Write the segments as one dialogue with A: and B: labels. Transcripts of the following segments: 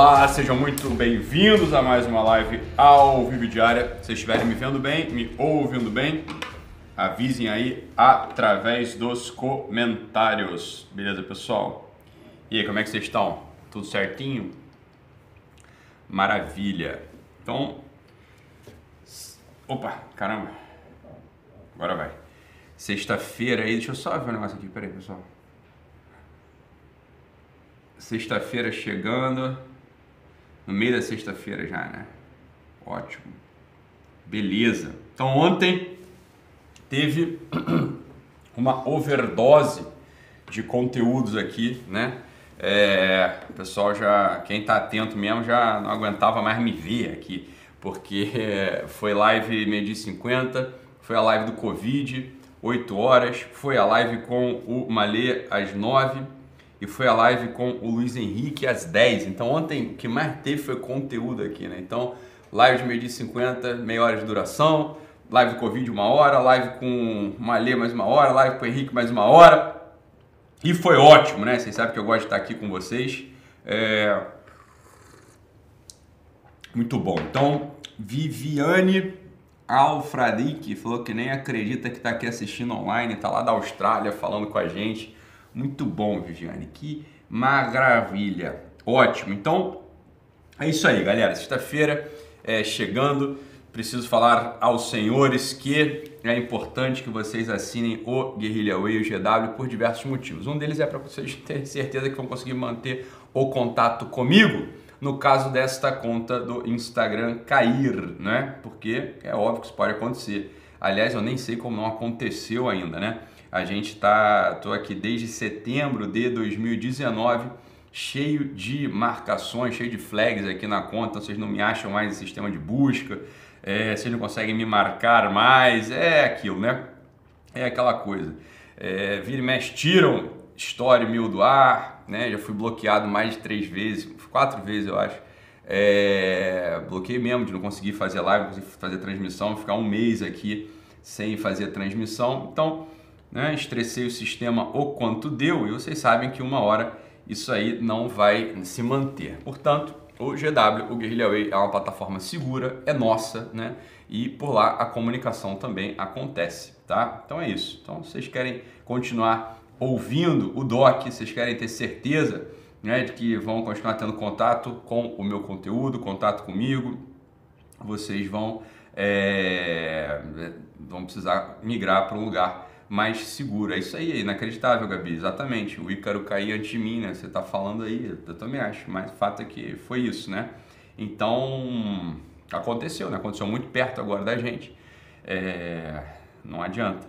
A: Olá, sejam muito bem-vindos a mais uma live ao vivo diária. Se estiverem me vendo bem, me ouvindo bem, avisem aí através dos comentários. Beleza, pessoal? E aí, como é que vocês estão? Tudo certinho? Maravilha. Então, opa, caramba. Agora vai. Sexta-feira aí, deixa eu só ver um negócio aqui, peraí, pessoal. Sexta-feira chegando. No meio da sexta-feira já, né? Ótimo. Beleza. Então ontem teve uma overdose de conteúdos aqui, né? É, o pessoal já, quem tá atento mesmo já não aguentava mais me ver aqui, porque foi live meio de 50, foi a live do Covid, 8 horas, foi a live com o Malê às 9 e foi a live com o Luiz Henrique às 10. Então ontem o que mais teve foi conteúdo aqui, né? Então, live de meio dia 50, meia hora de duração, live do Covid uma hora, live com o Malê mais uma hora, live com o Henrique mais uma hora. E foi ótimo, né? Vocês sabem que eu gosto de estar aqui com vocês. É... Muito bom. Então, Viviane Alfradique falou que nem acredita que está aqui assistindo online, está lá da Austrália falando com a gente. Muito bom, Viviane. Que maravilha. Ótimo. Então, é isso aí, galera. Sexta-feira é, chegando. Preciso falar aos senhores que é importante que vocês assinem o Guerrilla Way, o GW, por diversos motivos. Um deles é para vocês terem certeza que vão conseguir manter o contato comigo no caso desta conta do Instagram cair, né? Porque é óbvio que isso pode acontecer. Aliás, eu nem sei como não aconteceu ainda, né? A gente tá, tô aqui desde setembro de 2019, cheio de marcações, cheio de flags aqui na conta. Vocês não me acham mais em sistema de busca, é, vocês não conseguem me marcar mais, é aquilo, né? É aquela coisa. É, vira e mexe, tiram story mil do ar, né? Já fui bloqueado mais de três vezes, quatro vezes eu acho. É, bloqueei mesmo de não conseguir fazer live, não conseguir fazer transmissão, ficar um mês aqui sem fazer transmissão. Então, né? estressei o sistema o quanto deu e vocês sabem que uma hora isso aí não vai se manter. Portanto, o GW, o Guerrilla Way, é uma plataforma segura, é nossa, né? E por lá a comunicação também acontece, tá? Então é isso. Então, vocês querem continuar ouvindo o doc, vocês querem ter certeza né, de que vão continuar tendo contato com o meu conteúdo, contato comigo, vocês vão, é, vão precisar migrar para um lugar mais seguro. É isso aí, é inacreditável, Gabi. Exatamente. O Ícaro cair antes de mim, né? Você tá falando aí, eu também acho, mas o fato é que foi isso, né? Então, aconteceu, né? Aconteceu muito perto agora da gente. É... Não adianta.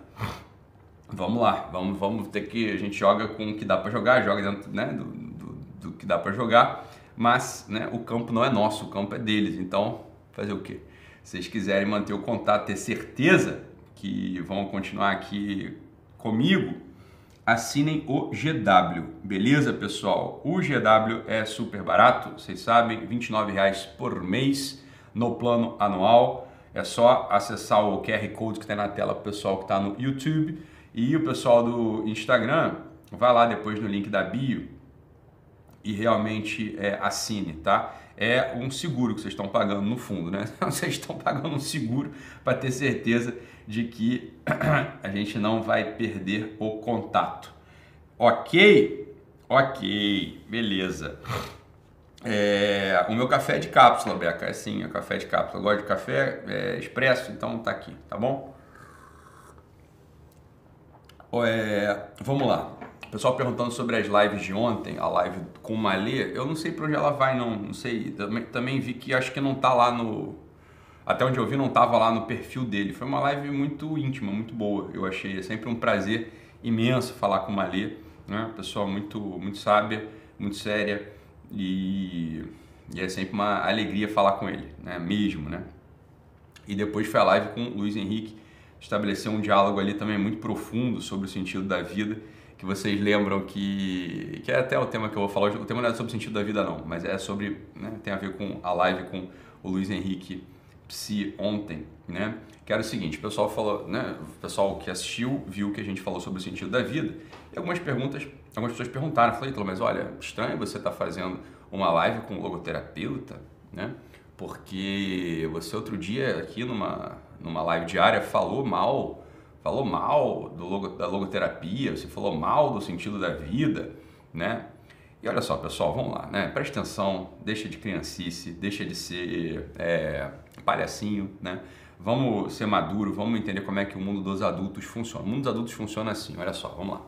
A: Vamos lá, vamos, vamos ter que. A gente joga com o que dá para jogar, joga dentro né, do, do, do que dá para jogar, mas né, o campo não é nosso, o campo é deles. Então, fazer o quê? Se vocês quiserem manter o contato, ter certeza que vão continuar aqui comigo, assinem o GW, beleza pessoal? O GW é super barato, vocês sabem, R$ reais por mês no plano anual. É só acessar o QR Code que está na tela para o pessoal que está no YouTube e o pessoal do Instagram, vai lá depois no link da bio e realmente é, assine, tá? É um seguro que vocês estão pagando no fundo, né? Vocês estão pagando um seguro para ter certeza de que a gente não vai perder o contato. Ok? Ok, beleza. É, o meu café é de cápsula, Beca, é sim, é café de cápsula. Eu gosto de café é, expresso, então tá aqui, tá bom? É, vamos lá. Pessoal perguntando sobre as lives de ontem, a live com o Malê, eu não sei para onde ela vai, não, não sei. Também, também vi que acho que não tá lá no, até onde eu vi, não estava lá no perfil dele. Foi uma live muito íntima, muito boa. Eu achei é sempre um prazer imenso falar com o Malê, né? Pessoa muito, muito sábia, muito séria e, e é sempre uma alegria falar com ele, né? Mesmo, né? E depois foi a live com o Luiz Henrique, estabeleceu um diálogo ali também muito profundo sobre o sentido da vida, que vocês lembram que que é até o tema que eu vou falar hoje. O tema não é sobre o sentido da vida não, mas é sobre, né? Tem a ver com a live com o Luiz Henrique Psi ontem, né? Que era o seguinte, o pessoal falou, né? O pessoal que assistiu viu que a gente falou sobre o sentido da vida e algumas perguntas, algumas pessoas perguntaram, falei, mas olha, estranho você estar tá fazendo uma live com um logoterapeuta, né? Porque você outro dia aqui numa, numa live diária falou mal, falou mal do logo, da logoterapia, você falou mal do sentido da vida, né? E olha só, pessoal, vamos lá, né? Preste atenção, deixa de criancice, deixa de ser é, palhacinho, né? Vamos ser maduro, vamos entender como é que o mundo dos adultos funciona. O mundo dos adultos funciona assim, olha só, vamos lá.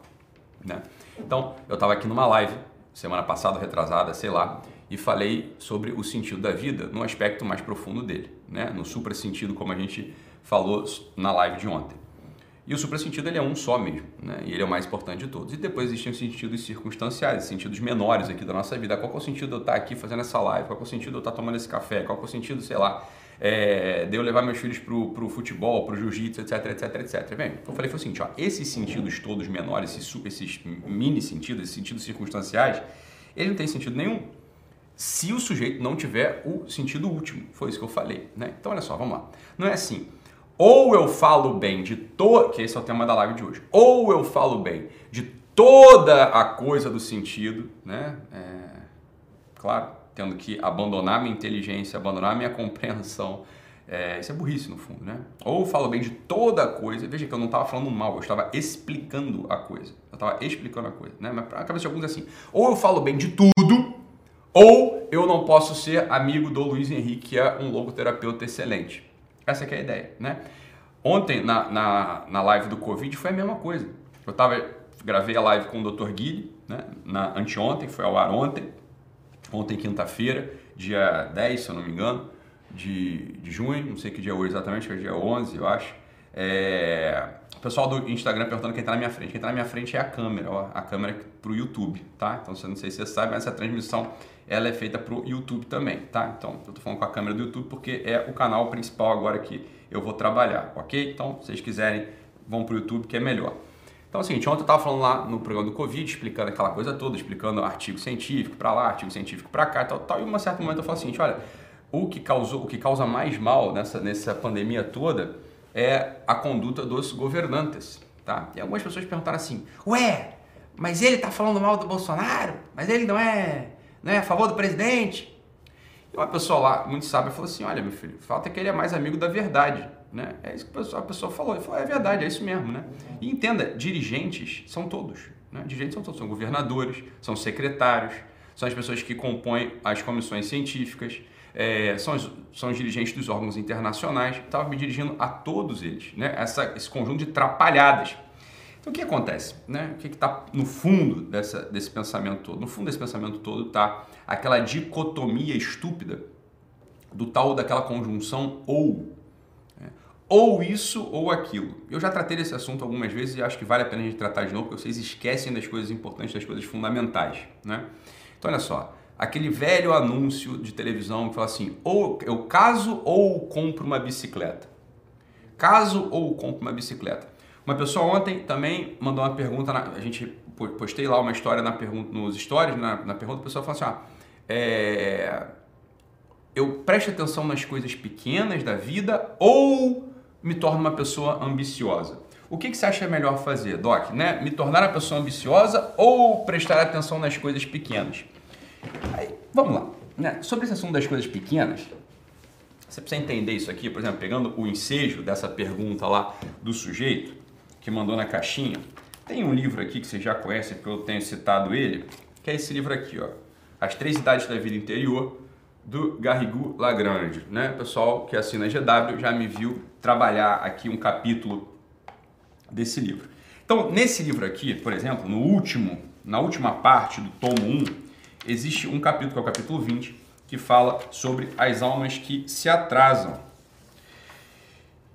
A: Né? Então, eu estava aqui numa live, semana passada, retrasada, sei lá, e falei sobre o sentido da vida no aspecto mais profundo dele, né? no supra sentido, como a gente falou na live de ontem. E o suprassentido ele é um só mesmo, né? E ele é o mais importante de todos. E depois existem os sentidos circunstanciais, sentidos menores aqui da nossa vida. Qual é o sentido eu estar aqui fazendo essa live? Qual é o sentido eu estar tomando esse café? Qual é o sentido, sei lá, é, de eu levar meus filhos pro, pro futebol, pro jiu-jitsu, etc, etc, etc. Bem, eu falei foi o seguinte, ó, esses sentidos todos menores, esses, esses mini sentidos, esses sentidos circunstanciais, ele não tem sentido nenhum se o sujeito não tiver o sentido último. Foi isso que eu falei, né? Então, olha só, vamos lá. Não é assim ou eu falo bem de todo, que esse é o tema da live de hoje, ou eu falo bem de toda a coisa do sentido, né? É, claro, tendo que abandonar minha inteligência, abandonar minha compreensão. É, isso é burrice no fundo, né? Ou eu falo bem de toda a coisa. Veja que eu não estava falando mal, eu estava explicando a coisa. Eu estava explicando a coisa, né? Mas para a cabeça de alguns é assim: ou eu falo bem de tudo, ou eu não posso ser amigo do Luiz Henrique, que é um logoterapeuta excelente. Essa é a ideia, né? Ontem, na, na, na live do Covid, foi a mesma coisa. Eu tava, gravei a live com o Dr. Guilherme, né? Na, anteontem, foi ao ar ontem. Ontem, quinta-feira, dia 10, se eu não me engano, de, de junho. Não sei que dia é hoje exatamente, que é dia 11, eu acho. É... O pessoal do Instagram perguntando quem está na minha frente. Quem está na minha frente é a câmera, ó, a câmera para o YouTube, tá? Então, não sei se você sabe, mas essa transmissão ela é feita para o YouTube também, tá? Então, eu estou falando com a câmera do YouTube porque é o canal principal agora que eu vou trabalhar, ok? Então, se vocês quiserem, vão para o YouTube que é melhor. Então, é o seguinte, ontem eu estava falando lá no programa do Covid, explicando aquela coisa toda, explicando artigo científico para lá, artigo científico para cá, tal, tal. E em um certo momento eu falo assim, olha, o que causou, o que causa mais mal nessa, nessa pandemia toda é a conduta dos governantes, tá? E algumas pessoas perguntaram assim, ué, mas ele está falando mal do Bolsonaro? Mas ele não é né, a favor do presidente. E uma pessoa lá, muito sábia, falou assim: Olha, meu filho, falta que ele é mais amigo da verdade. Né? É isso que a pessoa falou. Ele falou: É verdade, é isso mesmo. Né? E entenda: dirigentes são todos. Né? Dirigentes são todos. São governadores, são secretários, são as pessoas que compõem as comissões científicas, é, são, os, são os dirigentes dos órgãos internacionais. Estava me dirigindo a todos eles. Né? Essa, esse conjunto de trapalhadas então o que acontece? Né? O que está no fundo dessa, desse pensamento todo? No fundo desse pensamento todo está aquela dicotomia estúpida do tal daquela conjunção ou. Né? Ou isso ou aquilo. Eu já tratei desse assunto algumas vezes e acho que vale a pena a gente tratar de novo, porque vocês esquecem das coisas importantes, das coisas fundamentais. Né? Então olha só, aquele velho anúncio de televisão que fala assim: ou eu caso ou compro uma bicicleta. Caso ou compro uma bicicleta. Uma pessoa ontem também mandou uma pergunta, na, a gente postei lá uma história na pergunta, nos stories, na, na pergunta, a pessoa falou assim, ah, é, eu presto atenção nas coisas pequenas da vida ou me torno uma pessoa ambiciosa? O que, que você acha melhor fazer, Doc? Né? Me tornar uma pessoa ambiciosa ou prestar atenção nas coisas pequenas? Vamos lá. Né? Sobre esse assunto das coisas pequenas, você precisa entender isso aqui, por exemplo, pegando o ensejo dessa pergunta lá do sujeito, que mandou na caixinha. Tem um livro aqui que você já conhece, porque eu tenho citado ele, que é esse livro aqui, ó. As Três Idades da Vida Interior, do Garrigou Lagrange. Né? O pessoal que assina GW já me viu trabalhar aqui um capítulo desse livro. Então, nesse livro aqui, por exemplo, no último, na última parte do tomo 1, existe um capítulo, que é o capítulo 20, que fala sobre as almas que se atrasam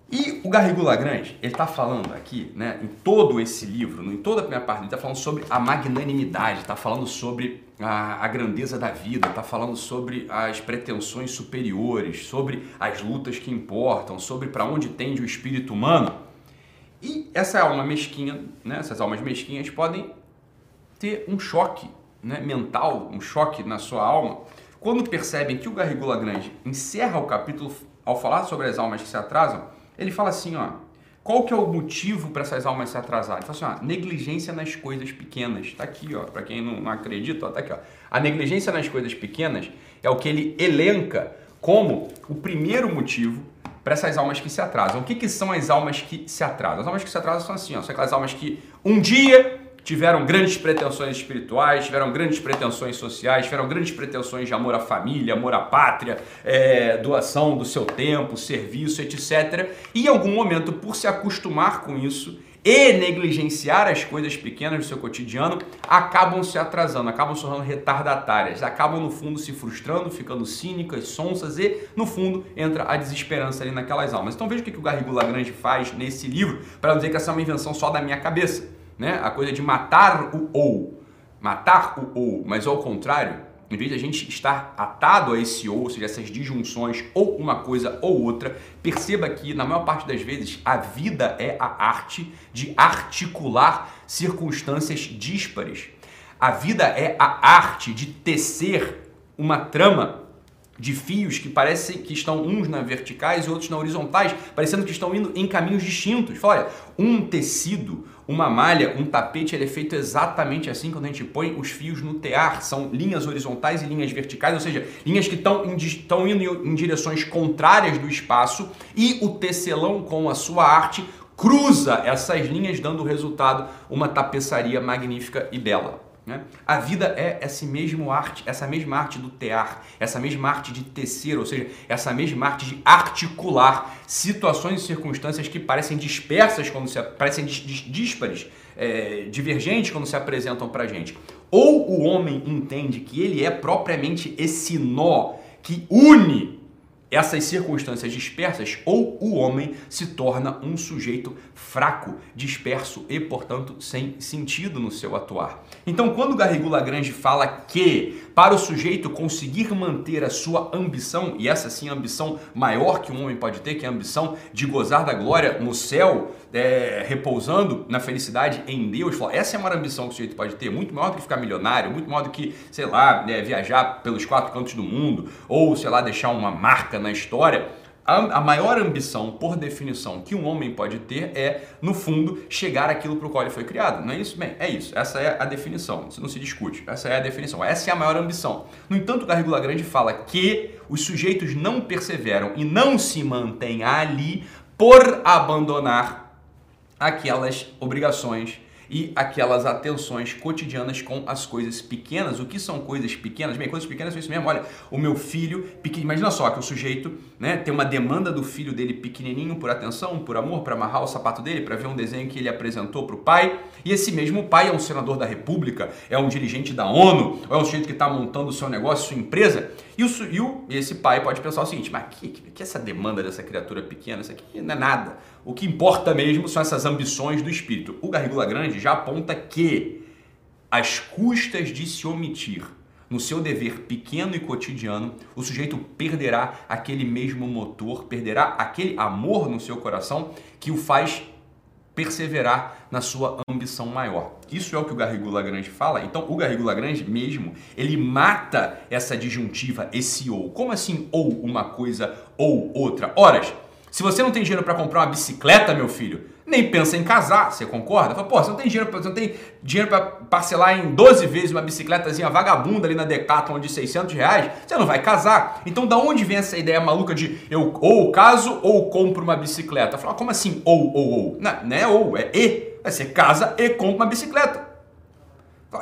A: e o Garrigou Lagrange, ele está falando aqui, né, em todo esse livro, em toda a primeira parte, ele está falando sobre a magnanimidade, está falando sobre a, a, grandeza da vida, está falando sobre as pretensões superiores, sobre as lutas que importam, sobre para onde tende o espírito humano. E essa alma mesquinha, né, essas almas mesquinhas podem ter um choque né, mental, um choque na sua alma, quando percebem que o Garrigou Lagrange encerra o capítulo ao falar sobre as almas que se atrasam, ele fala assim, ó, Qual que é o motivo para essas almas se atrasarem? Fala assim, ó, negligência nas coisas pequenas. Tá aqui, ó, para quem não, não acredita, ó, tá aqui, ó. A negligência nas coisas pequenas é o que ele elenca como o primeiro motivo para essas almas que se atrasam. O que, que são as almas que se atrasam? As almas que se atrasam são assim, ó, são aquelas almas que um dia tiveram grandes pretensões espirituais, tiveram grandes pretensões sociais, tiveram grandes pretensões de amor à família, amor à pátria, é, doação do seu tempo, serviço, etc. E em algum momento, por se acostumar com isso e negligenciar as coisas pequenas do seu cotidiano, acabam se atrasando, acabam se tornando retardatárias, acabam no fundo se frustrando, ficando cínicas, sonsas e no fundo entra a desesperança ali naquelas almas. Então veja o que o Garrigou Lagrange faz nesse livro para dizer que essa é uma invenção só da minha cabeça né? A coisa de matar o ou, matar o ou, mas ao contrário, em vez de a gente estar atado a esse ou, ou seja, essas disjunções ou uma coisa ou outra, perceba que na maior parte das vezes a vida é a arte de articular circunstâncias díspares. A vida é a arte de tecer uma trama de fios que parecem que estão uns na verticais e outros na horizontais, parecendo que estão indo em caminhos distintos. Olha, um tecido, uma malha, um tapete, ele é feito exatamente assim quando a gente põe os fios no tear. São linhas horizontais e linhas verticais, ou seja, linhas que estão, indo em direções contrárias do espaço e o tecelão com a sua arte cruza essas linhas, dando o resultado uma tapeçaria magnífica e bela. Né? A vida é essa mesma arte, essa mesma arte do tear, essa mesma arte de tecer, ou seja, essa mesma arte de articular situações e circunstâncias que parecem dispersas quando se parecem díspares, é, divergentes quando se apresentam para gente. Ou o homem entende que ele é propriamente esse nó que une essas circunstâncias dispersas, ou o homem se torna um sujeito fraco, disperso e, portanto, sem sentido no seu atuar. Então, quando Garrigou Lagrange fala que para o sujeito conseguir manter a sua ambição, e essa sim é a ambição maior que um homem pode ter, que é a ambição de gozar da glória no céu, é, repousando na felicidade em Deus, essa é uma ambição que o sujeito pode ter, muito maior do que ficar milionário, muito maior do que, sei lá, é, viajar pelos quatro cantos do mundo, ou, sei lá, deixar uma marca na história. A, maior ambição, por definição, que um homem pode ter é, no fundo, chegar àquilo para o qual ele foi criado. Não é isso? Bem, é isso. Essa é a definição. Isso não se discute. Essa é a definição. Essa é a maior ambição. No entanto, o Garrigula Grande fala que os sujeitos não perseveram e não se mantêm ali por abandonar aquelas obrigações e aquelas atenções cotidianas com as coisas pequenas. O que são coisas pequenas? Bem, coisas pequenas são isso mesmo. Olha, o meu filho, pequeno, imagina só que o sujeito né, tem uma demanda do filho dele pequenininho por atenção, por amor, para amarrar o sapato dele, para ver um desenho que ele apresentou para o pai. E esse mesmo pai é um senador da república, é um dirigente da ONU, ou é um sujeito que está montando o seu negócio, sua empresa. E, o, e, o, esse pai pode pensar o seguinte, mas que, que, essa demanda dessa criatura pequena, isso aqui não é nada. O que importa mesmo são essas ambições do espírito. O Garrigula Grande já aponta que as custas de se omitir no seu dever pequeno e cotidiano, o sujeito perderá aquele mesmo motor, perderá aquele amor no seu coração que o faz perseverar na sua ambição maior. Isso é o que o Garrigou Lagrange fala. Então, o Garrigou Lagrange mesmo, ele mata essa disjuntiva, esse ou. Como assim ou uma coisa ou outra? Horas. Se você não tem dinheiro para comprar uma bicicleta, meu filho, nem pensa em casar, você concorda? Fala, pô, você não tem dinheiro, você não tem dinheiro para parcelar em 12 vezes uma bicicletazinha vagabunda ali na Decathlon de 600 reais, você não vai casar. Então, da onde vem essa ideia maluca de eu ou caso ou compro uma bicicleta? Fala, como assim ou, ou, ou? Não, não é ou, é e. Você casa e compra uma bicicleta.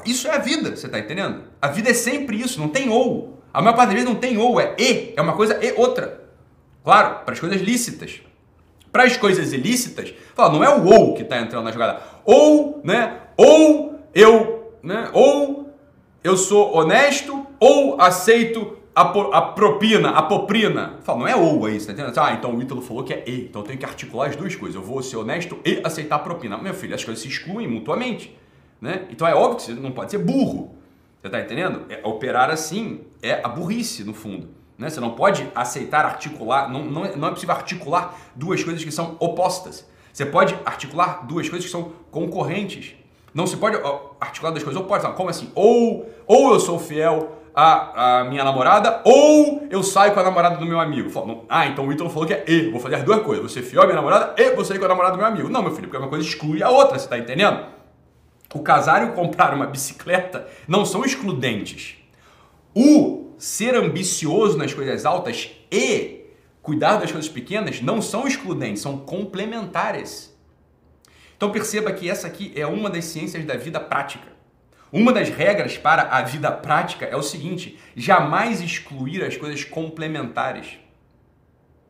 A: Isso é a vida, você tá entendendo? A vida é sempre isso, não tem ou. A maior parte das vezes não tem ou, é e. É uma coisa e outra. Claro, para as coisas lícitas. Para as coisas ilícitas, fala, não é o ou que está entrando na jogada. Ou, né? Ou eu, né? Ou eu sou honesto, ou aceito a, a propina, a poprina. Fala, não é ou aí, você tá entendendo? Ah, então o Ítalo falou que é e. Então eu tenho que articular as duas coisas. Eu vou ser honesto e aceitar a propina. Meu filho, as coisas se excluem mutuamente. Né? Então é óbvio que você não pode ser burro. Você está entendendo? É, operar assim é a burrice, no fundo. Né? Você não pode aceitar articular, não, não, é, não é possível articular duas coisas que são opostas. Você pode articular duas coisas que são concorrentes. Não se pode articular duas coisas opostas. Como assim? Ou, ou eu sou fiel a, a minha namorada ou eu saio com a namorada do meu amigo. Ah, então o Ítalo falou que é e. Vou fazer as duas coisas. Você fiel à minha namorada e vou sair com a namorada do meu amigo. Não, meu filho, porque uma coisa exclui a outra, você tá entendendo? O casar e o comprar uma bicicleta não são excludentes. O ser ambicioso nas coisas altas e cuidar das coisas pequenas não são excludentes, são complementares. Então perceba que essa aqui é uma das ciências da vida prática. Uma das regras para a vida prática é o seguinte: jamais excluir as coisas complementares.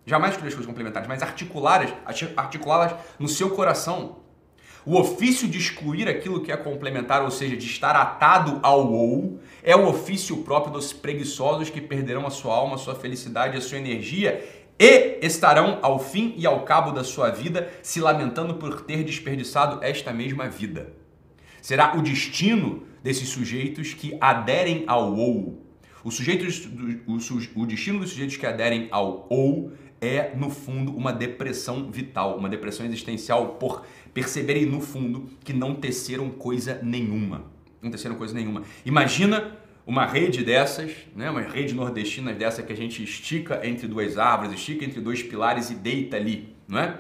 A: Jamais excluir as coisas complementares, mas articulá-las articulá no seu coração. O ofício de excluir aquilo que é complementar, ou seja, de estar atado ao ou, é o ofício próprio dos preguiçosos que perderão a sua alma, a sua felicidade, a sua energia e estarão ao fim e ao cabo da sua vida se lamentando por ter desperdiçado esta mesma vida. Será o destino desses sujeitos que aderem ao ou. O, sujeitos, o, o destino dos sujeitos que aderem ao ou é, no fundo, uma depressão vital, uma depressão existencial por perceberem, no fundo, que não teceram coisa nenhuma. Não teceram coisa nenhuma. Imagina uma rede dessas, né, uma rede nordestina dessa que a gente estica entre duas árvores, estica entre dois pilares e deita ali, não é?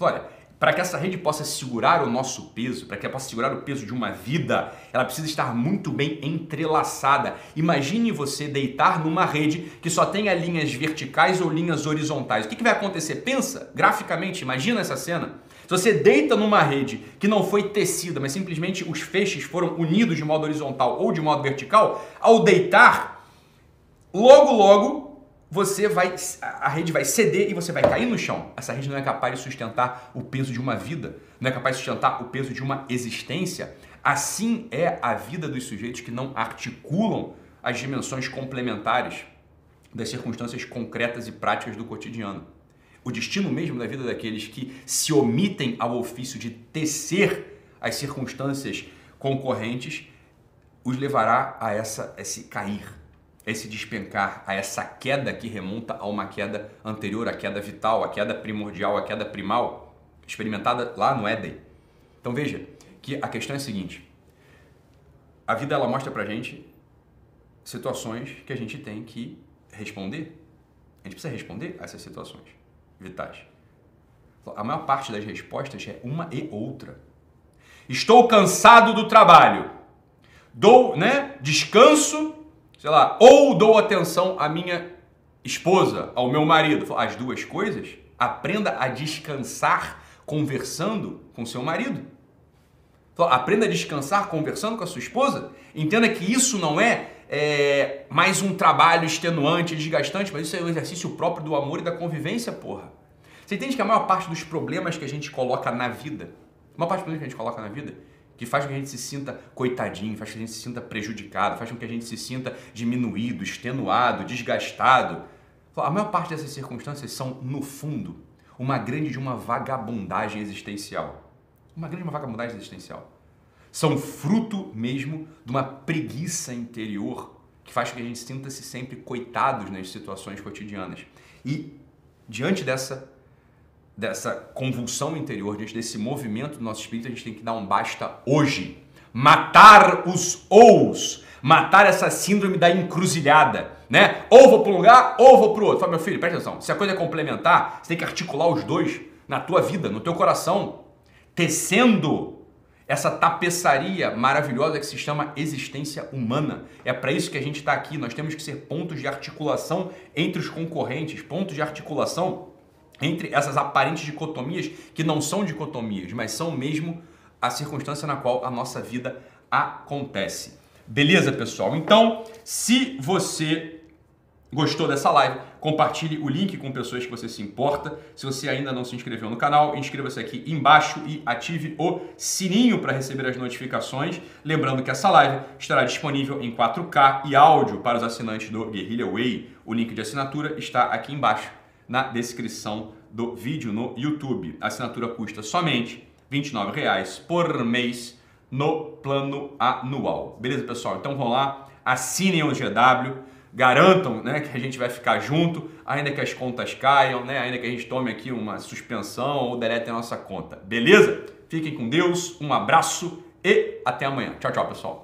A: Olha, para que essa rede possa segurar o nosso peso, para que ela possa segurar o peso de uma vida, ela precisa estar muito bem entrelaçada. Imagine você deitar numa rede que só tenha linhas verticais ou linhas horizontais. O que, que vai acontecer? Pensa graficamente, imagina essa cena. Se você deita numa rede que não foi tecida, mas simplesmente os feixes foram unidos de modo horizontal ou de modo vertical, ao deitar, logo logo você vai a rede vai ceder e você vai cair no chão. Essa rede não é capaz de sustentar o peso de uma vida, não é capaz de sustentar o peso de uma existência. Assim é a vida dos sujeitos que não articulam as dimensões complementares das circunstâncias concretas e práticas do cotidiano. O destino mesmo da vida daqueles que se omitem ao ofício de tecer as circunstâncias concorrentes os levará a essa esse cair esse despencar, a essa queda que remonta a uma queda anterior, a queda vital, a queda primordial, a queda primal, experimentada lá no Éden. Então veja que a questão é a seguinte: a vida ela mostra pra gente situações que a gente tem que responder. A gente precisa responder a essas situações vitais. A maior parte das respostas é uma e outra. Estou cansado do trabalho. Dou, né? Descanso sei lá, ou dou atenção à minha esposa, ao meu marido. As duas coisas, aprenda a descansar conversando com seu marido. Aprenda a descansar conversando com a sua esposa. Entenda que isso não é, é mais um trabalho extenuante, desgastante, mas isso é um exercício próprio do amor e da convivência, porra. Você entende que a maior parte dos problemas que a gente coloca na vida, a maior parte dos problemas que a gente coloca na vida, que faz com que a gente se sinta coitadinho, faz com que a gente se sinta prejudicado, faz com que a gente se sinta diminuído, extenuado, desgastado. A maior parte dessas circunstâncias são, no fundo, uma grande de uma vagabundagem existencial. Uma grande de uma vagabundagem existencial. São fruto mesmo de uma preguiça interior que faz com que a gente sinta-se sempre coitados nas situações cotidianas. E diante dessa dessa convulsão interior, diante desse movimento do nosso espírito, a gente tem que dar um basta hoje. Matar os ous, matar essa síndrome da encruzilhada, né? Ou vou para um lugar, ou vou para o outro. Fala, meu filho, presta atenção. Se a coisa é complementar, você tem que articular os dois na tua vida, no teu coração, tecendo essa tapeçaria maravilhosa que se chama existência humana. É para isso que a gente está aqui. Nós temos que ser pontos de articulação entre os concorrentes, pontos de articulação entre essas aparentes dicotomias que não são dicotomias, mas são mesmo a circunstância na qual a nossa vida acontece. Beleza, pessoal? Então, se você gostou dessa live, compartilhe o link com pessoas que você se importa. Se você ainda não se inscreveu no canal, inscreva-se aqui embaixo e ative o sininho para receber as notificações. Lembrando que essa live estará disponível em 4K e áudio para os assinantes do Guerrilla Way. O link de assinatura está aqui embaixo na descrição do vídeo no YouTube. A assinatura custa somente R$ 29,00 por mês no plano anual. Beleza, pessoal? Então vão lá, assinem o GW, garantam né, que a gente vai ficar junto, ainda que as contas caiam, né, ainda que a gente tome aqui uma suspensão ou delete a nossa conta. Beleza? Fiquem com Deus, um abraço e até amanhã. Tchau, tchau, pessoal.